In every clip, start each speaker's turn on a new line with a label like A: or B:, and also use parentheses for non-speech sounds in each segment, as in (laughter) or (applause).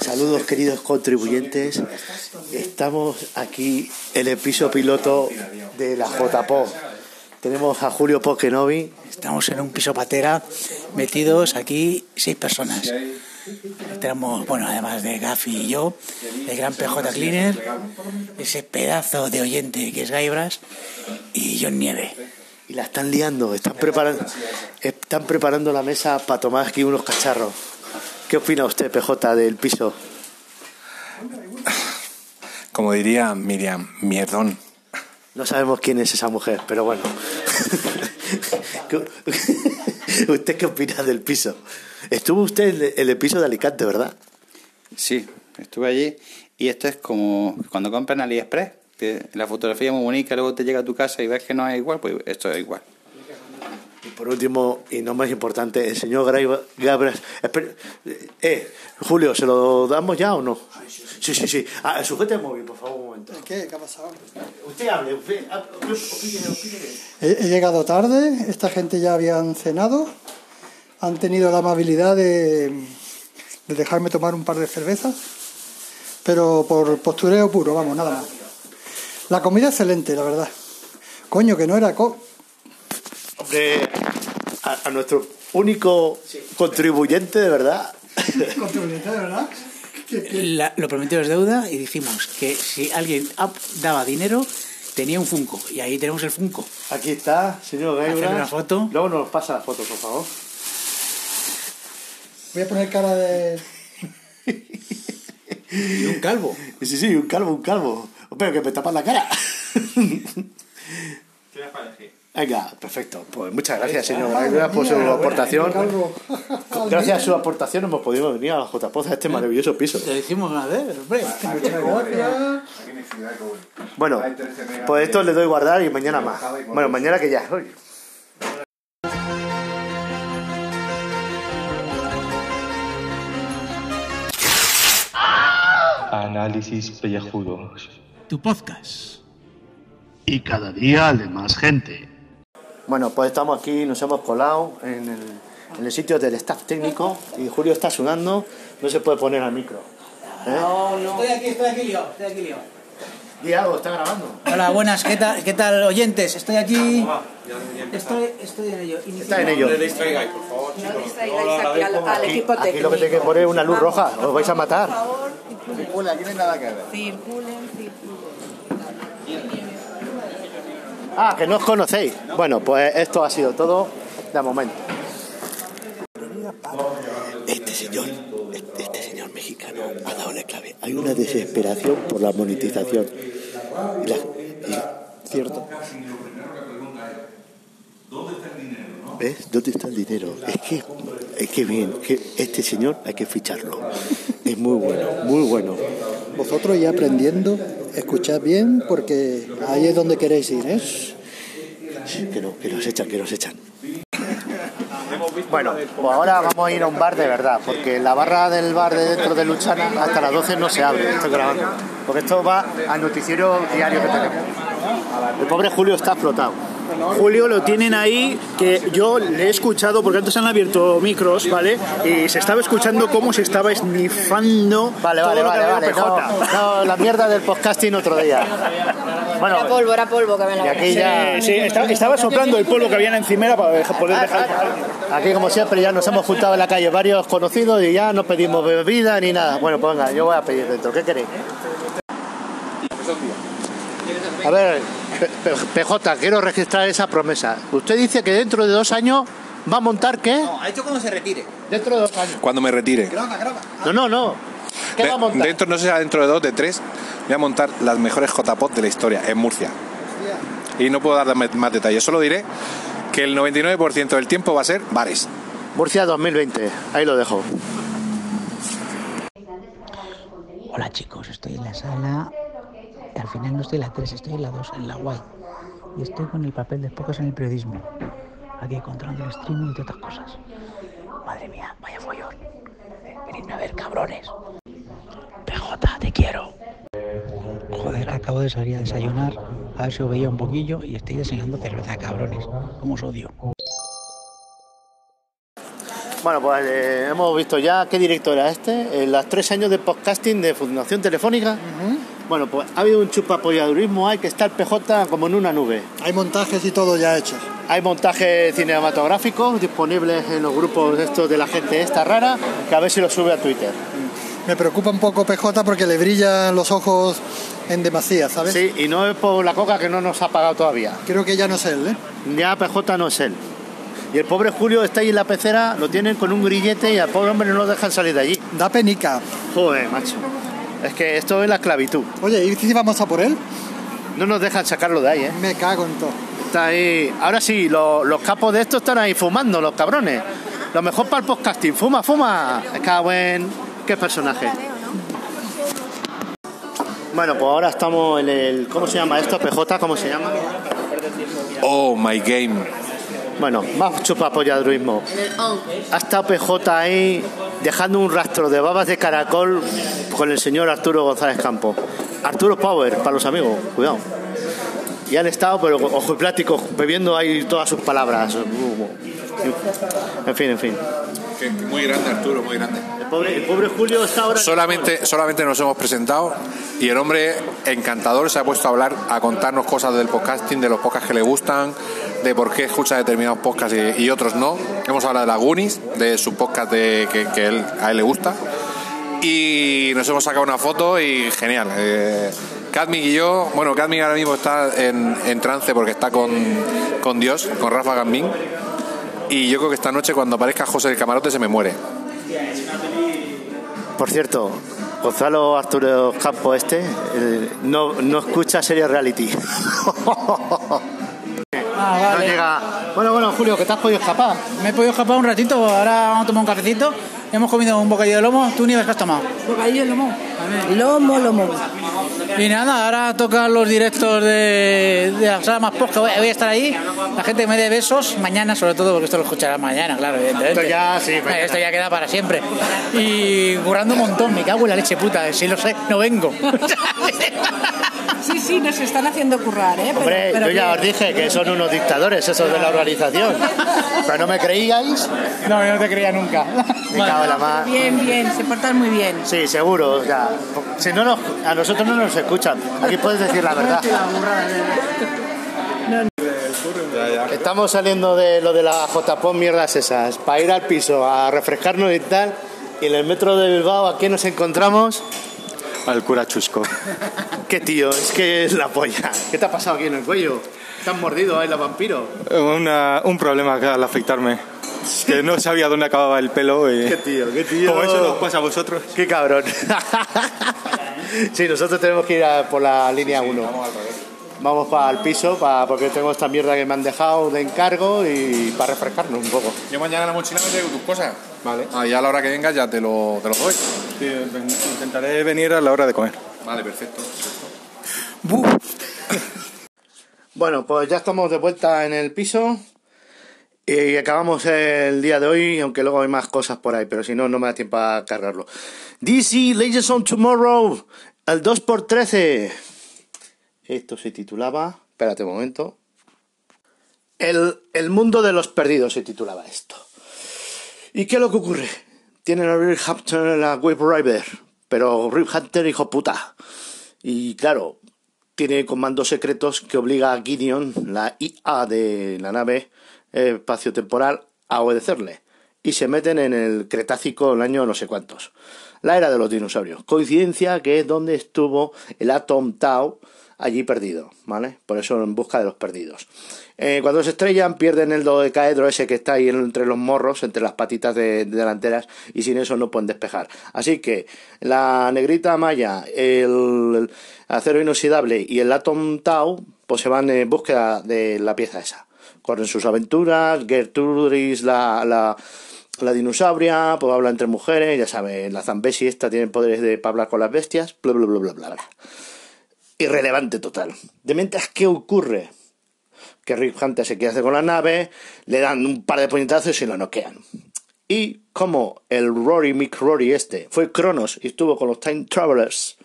A: Saludos queridos contribuyentes. Estamos aquí en el piso piloto de la JPO. Tenemos a Julio Poquenovi.
B: Estamos en un piso patera metidos aquí seis personas. Tenemos, bueno, además de Gafi y yo, el gran PJ Cleaner, ese pedazo de oyente que es Gaibras y John Nieve.
A: Y la están liando, están preparando, están preparando la mesa para tomar aquí unos cacharros. ¿Qué opina usted, PJ, del piso?
C: Como diría Miriam, mierdón.
A: No sabemos quién es esa mujer, pero bueno. (laughs) (laughs) ¿Usted qué opina del piso? Estuvo usted en el piso de Alicante, ¿verdad?
D: Sí, estuve allí. Y esto es como cuando compran AliExpress, que la fotografía es muy bonita, luego te llega a tu casa y ves que no es igual, pues esto es igual.
A: Por último, y no más importante, el señor Gabriel. Eh, Julio, ¿se lo damos ya o no? Sí, sí, sí. Ah, sujete el móvil, por favor, un momento.
E: ¿Qué? ¿Qué ha pasado?
A: Usted hable, usted.
E: He, he llegado tarde, esta gente ya habían cenado, han tenido la amabilidad de, de dejarme tomar un par de cervezas, pero por postureo puro, vamos, nada más. La comida excelente, la verdad. Coño, que no era... Co
A: Hombre, a, a nuestro único contribuyente, de verdad. (laughs)
E: Contribuyente, de verdad.
B: La- lo prometido es deuda y dijimos que si alguien daba dinero tenía un Funko y ahí tenemos el Funko.
A: Aquí está, señor
B: Hacer
A: Gaibra.
B: una foto.
A: Luego nos pasa la foto, por favor.
E: Voy a poner cara de...
B: Y un calvo. (laughs)
A: Sí, sí, un calvo, un calvo. Pero que me tapas la cara. (laughs) Venga, perfecto. Pues muchas gracias, señor Gaibra, por su aportación. Gracias a su aportación hemos podido venir a JPOZ a este maravilloso piso.
B: Te dijimos una vez, hombre.
E: Muchas gracias.
A: Bueno, pues esto le doy guardar y mañana más. Bueno, mañana que ya.
F: Análisis pellejudos.
B: Tu podcast.
G: y cada día de más gente.
A: Bueno, pues estamos aquí, nos hemos colado en el, en el sitio del staff técnico y Julio está sudando, no se puede poner al micro. ¿Eh?
B: Estoy aquí, estoy aquí yo, estoy aquí yo.
A: Di algo, está grabando.
B: Hola, buenas, ¿qué tal, qué tal oyentes? Estoy aquí. Estoy, estoy en ello.
A: Está en ello.
H: No distraigáis aquí al, al equipo
A: Aquí
H: técnico.
A: lo que tiene que poner es una luz roja, os vais a matar.
H: Por favor, circulen.
D: aquí no hay nada que ver.
H: Circulen, circulen.
A: Ah, que no os conocéis. Bueno, pues esto ha sido todo de momento. Este señor, este, este señor mexicano ha dado la clave. Hay una desesperación por la monetización. Y la- y- cierto. ¿Ves? ¿Dónde está el dinero? Es que, es que bien, que este señor hay que ficharlo. Es muy bueno, muy bueno.
E: Vosotros ya aprendiendo, escuchad bien porque ahí es donde queréis ir, ¿eh?
A: Que, no, que nos echan, que nos echan. Bueno, pues ahora vamos a ir a un bar de verdad, porque la barra del bar de dentro de Luchana hasta las 12 no se abre, estoy grabando. Porque esto va al noticiero diario que tenemos. El pobre Julio está explotado.
I: Julio lo tienen ahí, que yo le he escuchado, porque antes han abierto micros, ¿vale? Y se estaba escuchando cómo se estaba esnifando
A: Vale,
I: todo
A: vale,
I: lo que
A: vale, vale.
I: PJ.
A: No, no, la mierda del podcasting otro día. Bueno,
H: Era polvo, era polvo que me la
A: y aquí ya...
I: Sí, sí, estaba, estaba soplando el polvo que había en la encimera para poder dejar...
A: Aquí, como siempre, ya nos hemos juntado en la calle varios conocidos y ya no pedimos bebida ni nada. Bueno, pues venga, yo voy a pedir dentro. ¿Qué queréis? A ver, PJ, quiero registrar esa promesa. Usted dice que dentro de dos años va a montar qué?
B: ha dicho cuando se retire.
A: Dentro de dos años.
C: Cuando me retire.
A: No, no, no. ¿Qué
C: De-
A: va a montar?
C: dentro, no sé si dentro de dos, de tres, voy a montar las mejores JPOT de la historia en Murcia. Y no puedo dar más más detalles, solo diré que el 99% del tiempo va a ser bares.
A: Murcia 2020. Ahí lo dejo.
B: Hola chicos, estoy en la sala. Al final no estoy en la 3, estoy en la 2, en la guay. Y estoy con el papel de pocos en el periodismo. Aquí controlando el streaming y todas estas cosas. Madre mía, vaya follón. Venidme a ver, cabrones. PJ, te quiero. Joder, acabo de salir a desayunar. A ver si os veía un poquillo y estoy desayunando cerveza, cabrones. Como os odio.
A: Bueno, pues eh, hemos visto ya qué directo era este, en los tres años de podcasting de Fundación Telefónica. Bueno, pues ha habido un chupapolladurismo, hay que estar PJ como en una nube.
E: Hay montajes y todo ya hecho.
A: Hay montajes cinematográficos disponibles en los grupos estos de la gente esta rara, que a ver si los sube a Twitter.
E: Me preocupa un poco PJ porque le brillan los ojos en demasía, ¿sabes?
A: Sí, y no es por la coca que no nos ha pagado todavía.
E: Creo que ya no es él, ¿eh?
A: Ya PJ no es él. Y el pobre Julio está ahí en la pecera, lo tienen con un grillete y al pobre hombre no lo dejan salir de allí.
E: Da penica.
A: Joder, macho. Es que esto es la esclavitud.
E: Oye, ¿y si vamos a por él?
A: No nos dejan sacarlo de ahí, ¿eh?
E: Me cago en todo.
A: Está ahí. Ahora sí, lo- los capos de esto están ahí fumando, los cabrones. Lo mejor para el podcasting. Fuma, fuma. Es que buen. Qué personaje. Bueno, pues ahora estamos en el. ¿Cómo se llama esto? PJ, ¿cómo se llama?
C: Oh, my game.
A: Bueno, más chupapolladruismo. Ha estado PJ ahí dejando un rastro de babas de caracol con el señor Arturo González Campo. Arturo Power, para los amigos, cuidado. Y han estado, pero ojo y plático, bebiendo ahí todas sus palabras. En fin, en fin.
C: Muy grande, Arturo, muy grande.
A: El pobre, el pobre Julio está ahora.
C: Solamente, solamente nos hemos presentado y el hombre encantador se ha puesto a hablar, a contarnos cosas del podcasting, de los podcasts que le gustan, de por qué escucha determinados podcasts y, y otros no. Hemos hablado de la Goonies, de su podcast de, que, que él- a él le gusta. Y nos hemos sacado una foto y genial. Eh, y yo, bueno, Cadmic ahora mismo está en, en trance porque está con, con Dios, con Rafa Gambín. Y yo creo que esta noche cuando aparezca José del Camarote se me muere.
A: Por cierto, Gonzalo Arturo Campo este no, no escucha serie reality. (laughs)
J: Ah,
A: No llega. Bueno, bueno, Julio, que te has podido escapar.
J: Me he podido escapar un ratito, ahora vamos a tomar un cafecito. Hemos comido un bocadillo de lomo, tú ni ves que has tomado.
H: Bocadillo de lomo. Lomo, lomo.
J: Y nada, ahora tocan los directos de, de la sala más posca. Voy, voy a estar ahí. La gente me dé besos mañana, sobre todo, porque esto lo escuchará mañana, claro, evidentemente.
A: Esto ya, sí,
J: Eh, Esto ya queda para siempre. Y currando un montón, me cago en la leche puta. Si lo sé, no vengo. (laughs)
H: Sí, sí, nos están haciendo currar, ¿eh?
A: Hombre,
H: pero
A: yo ya os dije que son unos dictadores esos de la organización. Pero no me creíais.
J: No, yo no te creía nunca.
A: Me cago en la mar.
H: Bien, bien, se portan muy bien.
A: Sí, seguro. sea, si no nos, a nosotros no nos escuchan. Aquí puedes decir la verdad. Estamos saliendo de lo de la JPON mierdas esas, para ir al piso a refrescarnos y tal. Y en el metro de Bilbao, ¿a qué nos encontramos?
K: Al cura Chusco. (laughs)
A: ¿Qué tío? Es que es la polla. ¿Qué te ha pasado aquí en el cuello? ¿Te han mordido ahí los vampiros?
K: Una- un problema al afeitarme. Que no sabía dónde acababa el pelo y...
A: ¿Qué tío? ¿Qué tío?
K: Como eso nos pasa a vosotros.
A: Qué cabrón. (laughs) sí, nosotros tenemos que ir a- por la línea 1. Vamos para el piso, para, porque tengo esta mierda que me han dejado de encargo y para refrescarnos un poco.
C: Yo mañana en la mochila me traigo tus cosas. Vale. Ah, y a la hora que vengas ya te lo, te lo doy.
K: Sí, ven- intentaré venir a la hora de comer.
C: Vale, perfecto. (laughs)
A: Bueno, pues ya estamos de vuelta en el piso y acabamos el día de hoy, aunque luego hay más cosas por ahí, pero si no, no me da tiempo a cargarlo. DC Legends on Tomorrow, el 2x13. Esto se titulaba, espérate un momento. El, el mundo de los perdidos se titulaba esto. ¿Y qué es lo que ocurre? Tienen a Rip Hunter en la Wave Rider, pero Rip Hunter hijo puta. Y claro, tiene comandos secretos que obliga a Gideon, la IA de la nave espacio-temporal, a obedecerle. Y se meten en el Cretácico, el año no sé cuántos. La era de los dinosaurios. Coincidencia que es donde estuvo el Atom Tau allí perdido, ¿vale? Por eso en busca de los perdidos. Eh, cuando se estrellan pierden el dodecaedro ese que está ahí entre los morros, entre las patitas de- delanteras y sin eso no pueden despejar. Así que la negrita maya, el, acero inoxidable y el Atom Tau pues se van en búsqueda de la pieza esa. Corren sus aventuras, Gertrudis, la, la, la dinosauria, pues habla entre mujeres, ya saben, la Zambesi esta tiene poderes de para hablar con las bestias, bla bla bla bla bla. bla. Irrelevante total. De mientras, ¿qué ocurre? Que Rick Hunter se hacer con la nave, le dan un par de puñetazos y lo noquean. Y como el Rory, Mick Rory este, fue Cronos y estuvo con los Time Travelers,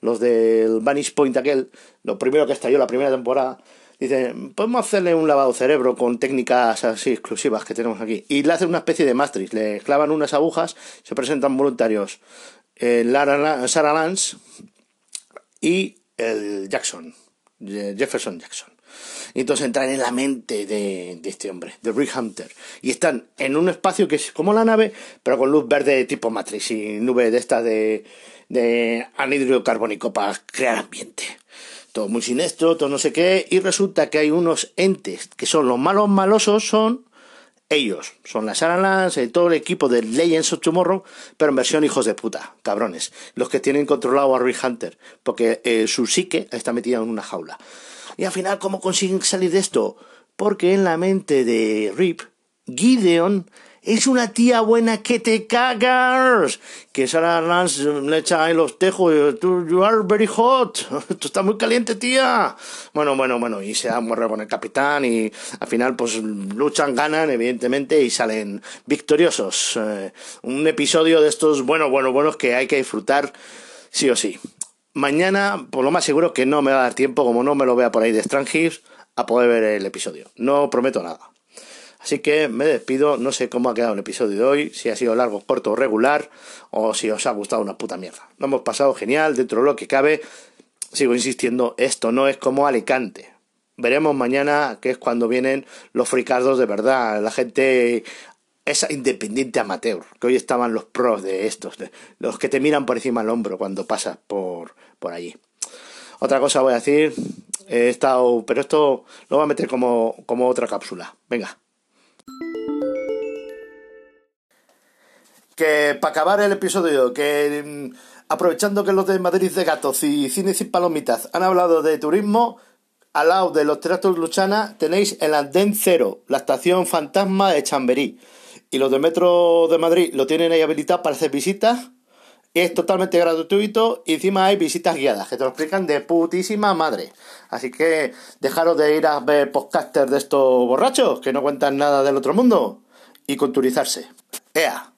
A: los del Vanish Point aquel, lo primero que estalló la primera temporada, Dice, podemos hacerle un lavado cerebro con técnicas así exclusivas que tenemos aquí. Y le hacen una especie de matrix, le clavan unas agujas, se presentan voluntarios eh, Sarah Lance y el Jackson, Jefferson Jackson. Y entonces entran en la mente de, este hombre, de Rick Hunter. Y están en un espacio que es como la nave, pero con luz verde tipo Matrix y nube de esta de, de anhídrido carbónico para crear ambiente todo muy siniestro, todo no sé qué, y resulta que hay unos entes que son los malos malosos, son ellos, son las Sarah y todo el equipo de Legends of Tomorrow, pero en versión hijos de puta, cabrones, los que tienen controlado a Rick Hunter, porque eh, su psique está metida en una jaula. Y al final, ¿cómo consiguen salir de esto? Porque en la mente de Rip, Gideon es una tía buena que te cagas. Que Sarah Lance le echa ahí los tejos. You are very hot. (laughs) Tú estás muy caliente, tía. Bueno, bueno, bueno. Y se da morrer con el capitán. Y al final, pues luchan, ganan, evidentemente, y salen victoriosos. Eh, un episodio de estos, bueno, bueno, buenos que hay que disfrutar sí o sí. Mañana, por lo más seguro que no me va a dar tiempo, como no me lo vea por ahí de Strangers, a poder ver el episodio. No prometo nada. Así que me despido, no sé cómo ha quedado el episodio de hoy, si ha sido largo, corto o regular, o si os ha gustado una puta mierda. Lo hemos pasado genial, dentro de lo que cabe. Sigo insistiendo, esto no es como Alicante. Veremos mañana, que es cuando vienen los fricardos de verdad, la gente esa independiente amateur, que hoy estaban los pros de estos, los que te miran por encima del hombro cuando pasas por, por allí. Otra cosa voy a decir, he estado, pero esto lo voy a meter como, como otra cápsula. Venga. Que para acabar el episodio, que mm, aprovechando que los de Madrid de Gatos y Cine sin Palomitas han hablado de turismo, al lado de los teatros Luchana tenéis el Andén Cero, la estación fantasma de Chamberí. Y los de Metro de Madrid lo tienen ahí habilitado para hacer visitas. Es totalmente gratuito y encima hay visitas guiadas que te lo explican de putísima madre. Así que dejaros de ir a ver podcasters de estos borrachos que no cuentan nada del otro mundo y culturizarse. ¡Ea!